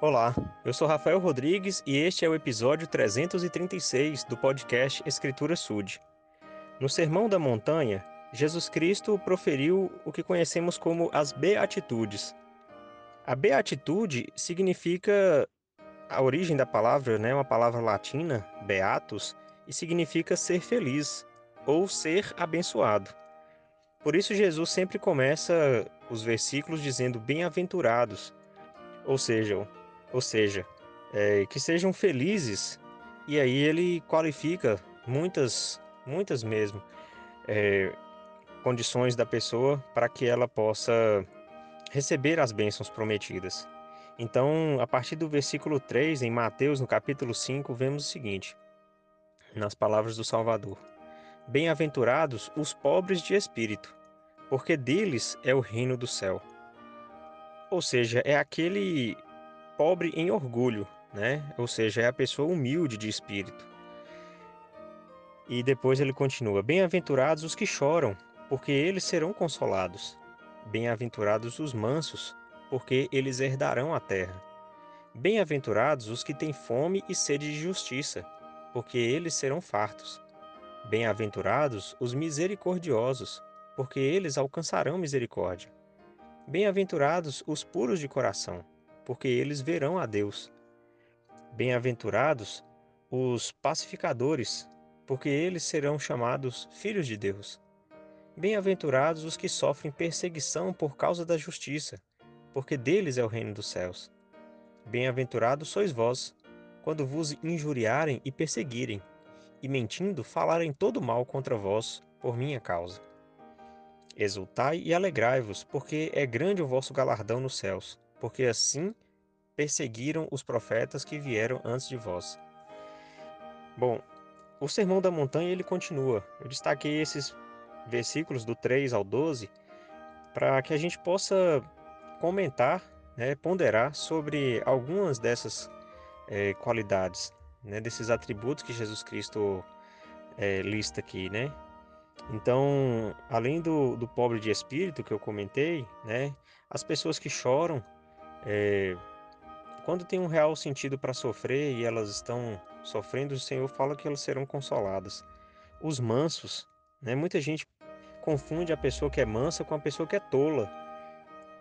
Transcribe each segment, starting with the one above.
Olá, eu sou Rafael Rodrigues e este é o episódio 336 do podcast Escritura Sud. No Sermão da Montanha, Jesus Cristo proferiu o que conhecemos como as Beatitudes. A beatitude significa a origem da palavra, né, uma palavra latina, beatus, e significa ser feliz ou ser abençoado. Por isso Jesus sempre começa os versículos dizendo bem-aventurados, ou seja, ou seja, é, que sejam felizes. E aí ele qualifica muitas, muitas mesmo, é, condições da pessoa para que ela possa receber as bênçãos prometidas. Então, a partir do versículo 3, em Mateus, no capítulo 5, vemos o seguinte, nas palavras do Salvador: Bem-aventurados os pobres de espírito, porque deles é o reino do céu. Ou seja, é aquele pobre em orgulho, né? Ou seja, é a pessoa humilde de espírito. E depois ele continua: Bem-aventurados os que choram, porque eles serão consolados. Bem-aventurados os mansos, porque eles herdarão a terra. Bem-aventurados os que têm fome e sede de justiça, porque eles serão fartos. Bem-aventurados os misericordiosos, porque eles alcançarão misericórdia. Bem-aventurados os puros de coração, porque eles verão a Deus. Bem-aventurados os pacificadores, porque eles serão chamados filhos de Deus. Bem-aventurados os que sofrem perseguição por causa da justiça, porque deles é o reino dos céus. Bem-aventurados sois vós, quando vos injuriarem e perseguirem, e mentindo falarem todo mal contra vós por minha causa. Exultai e alegrai-vos, porque é grande o vosso galardão nos céus, porque assim perseguiram os profetas que vieram antes de vós. Bom, o Sermão da Montanha ele continua. Eu destaquei esses versículos do 3 ao 12 para que a gente possa comentar, né, ponderar sobre algumas dessas é, qualidades, né, desses atributos que Jesus Cristo é, lista aqui, né? Então, além do, do pobre de espírito que eu comentei, né, as pessoas que choram, é, quando tem um real sentido para sofrer e elas estão sofrendo, o Senhor fala que elas serão consoladas. Os mansos, né, muita gente confunde a pessoa que é mansa com a pessoa que é tola.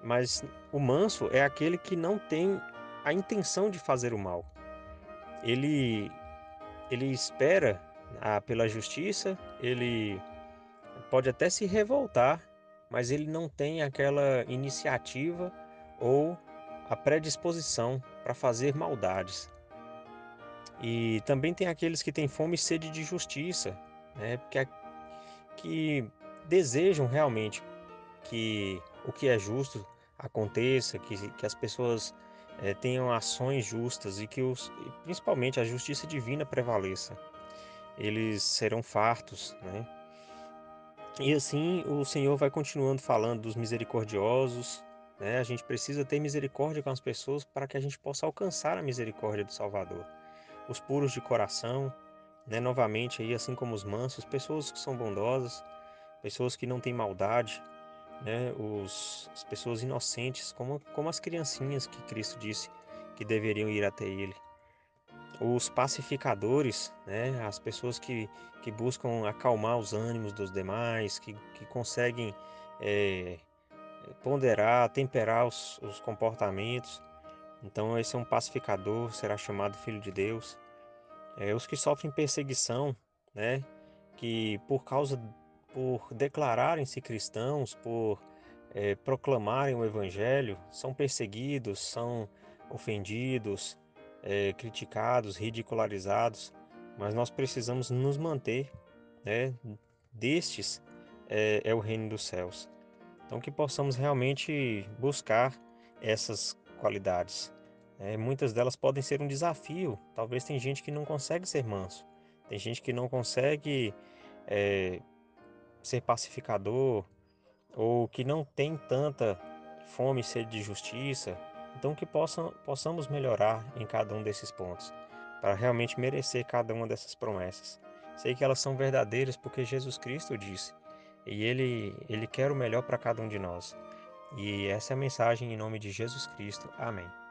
Mas o manso é aquele que não tem a intenção de fazer o mal. Ele ele espera a, pela justiça, ele pode até se revoltar, mas ele não tem aquela iniciativa ou a predisposição para fazer maldades. E também tem aqueles que têm fome e sede de justiça, né? que, que desejam realmente que o que é justo aconteça, que, que as pessoas é, tenham ações justas e que os, principalmente a justiça divina prevaleça. Eles serão fartos, né? E assim o Senhor vai continuando falando dos misericordiosos, né? A gente precisa ter misericórdia com as pessoas para que a gente possa alcançar a misericórdia do Salvador. Os puros de coração, né? novamente aí assim como os mansos, pessoas que são bondosas, pessoas que não têm maldade, né? Os, as pessoas inocentes, como, como as criancinhas que Cristo disse que deveriam ir até Ele. Os pacificadores, né? as pessoas que, que buscam acalmar os ânimos dos demais, que, que conseguem é, ponderar, temperar os, os comportamentos. Então, esse é um pacificador, será chamado Filho de Deus. É, os que sofrem perseguição, né? que por causa por declararem-se cristãos, por é, proclamarem o Evangelho, são perseguidos, são ofendidos, é, criticados, ridicularizados, mas nós precisamos nos manter, né? Destes é, é o reino dos céus. Então, que possamos realmente buscar essas qualidades. É, muitas delas podem ser um desafio. Talvez tem gente que não consegue ser manso, tem gente que não consegue é, ser pacificador ou que não tem tanta fome e sede de justiça. Então que possam, possamos melhorar em cada um desses pontos para realmente merecer cada uma dessas promessas. Sei que elas são verdadeiras porque Jesus Cristo disse e ele ele quer o melhor para cada um de nós. E essa é a mensagem em nome de Jesus Cristo. Amém.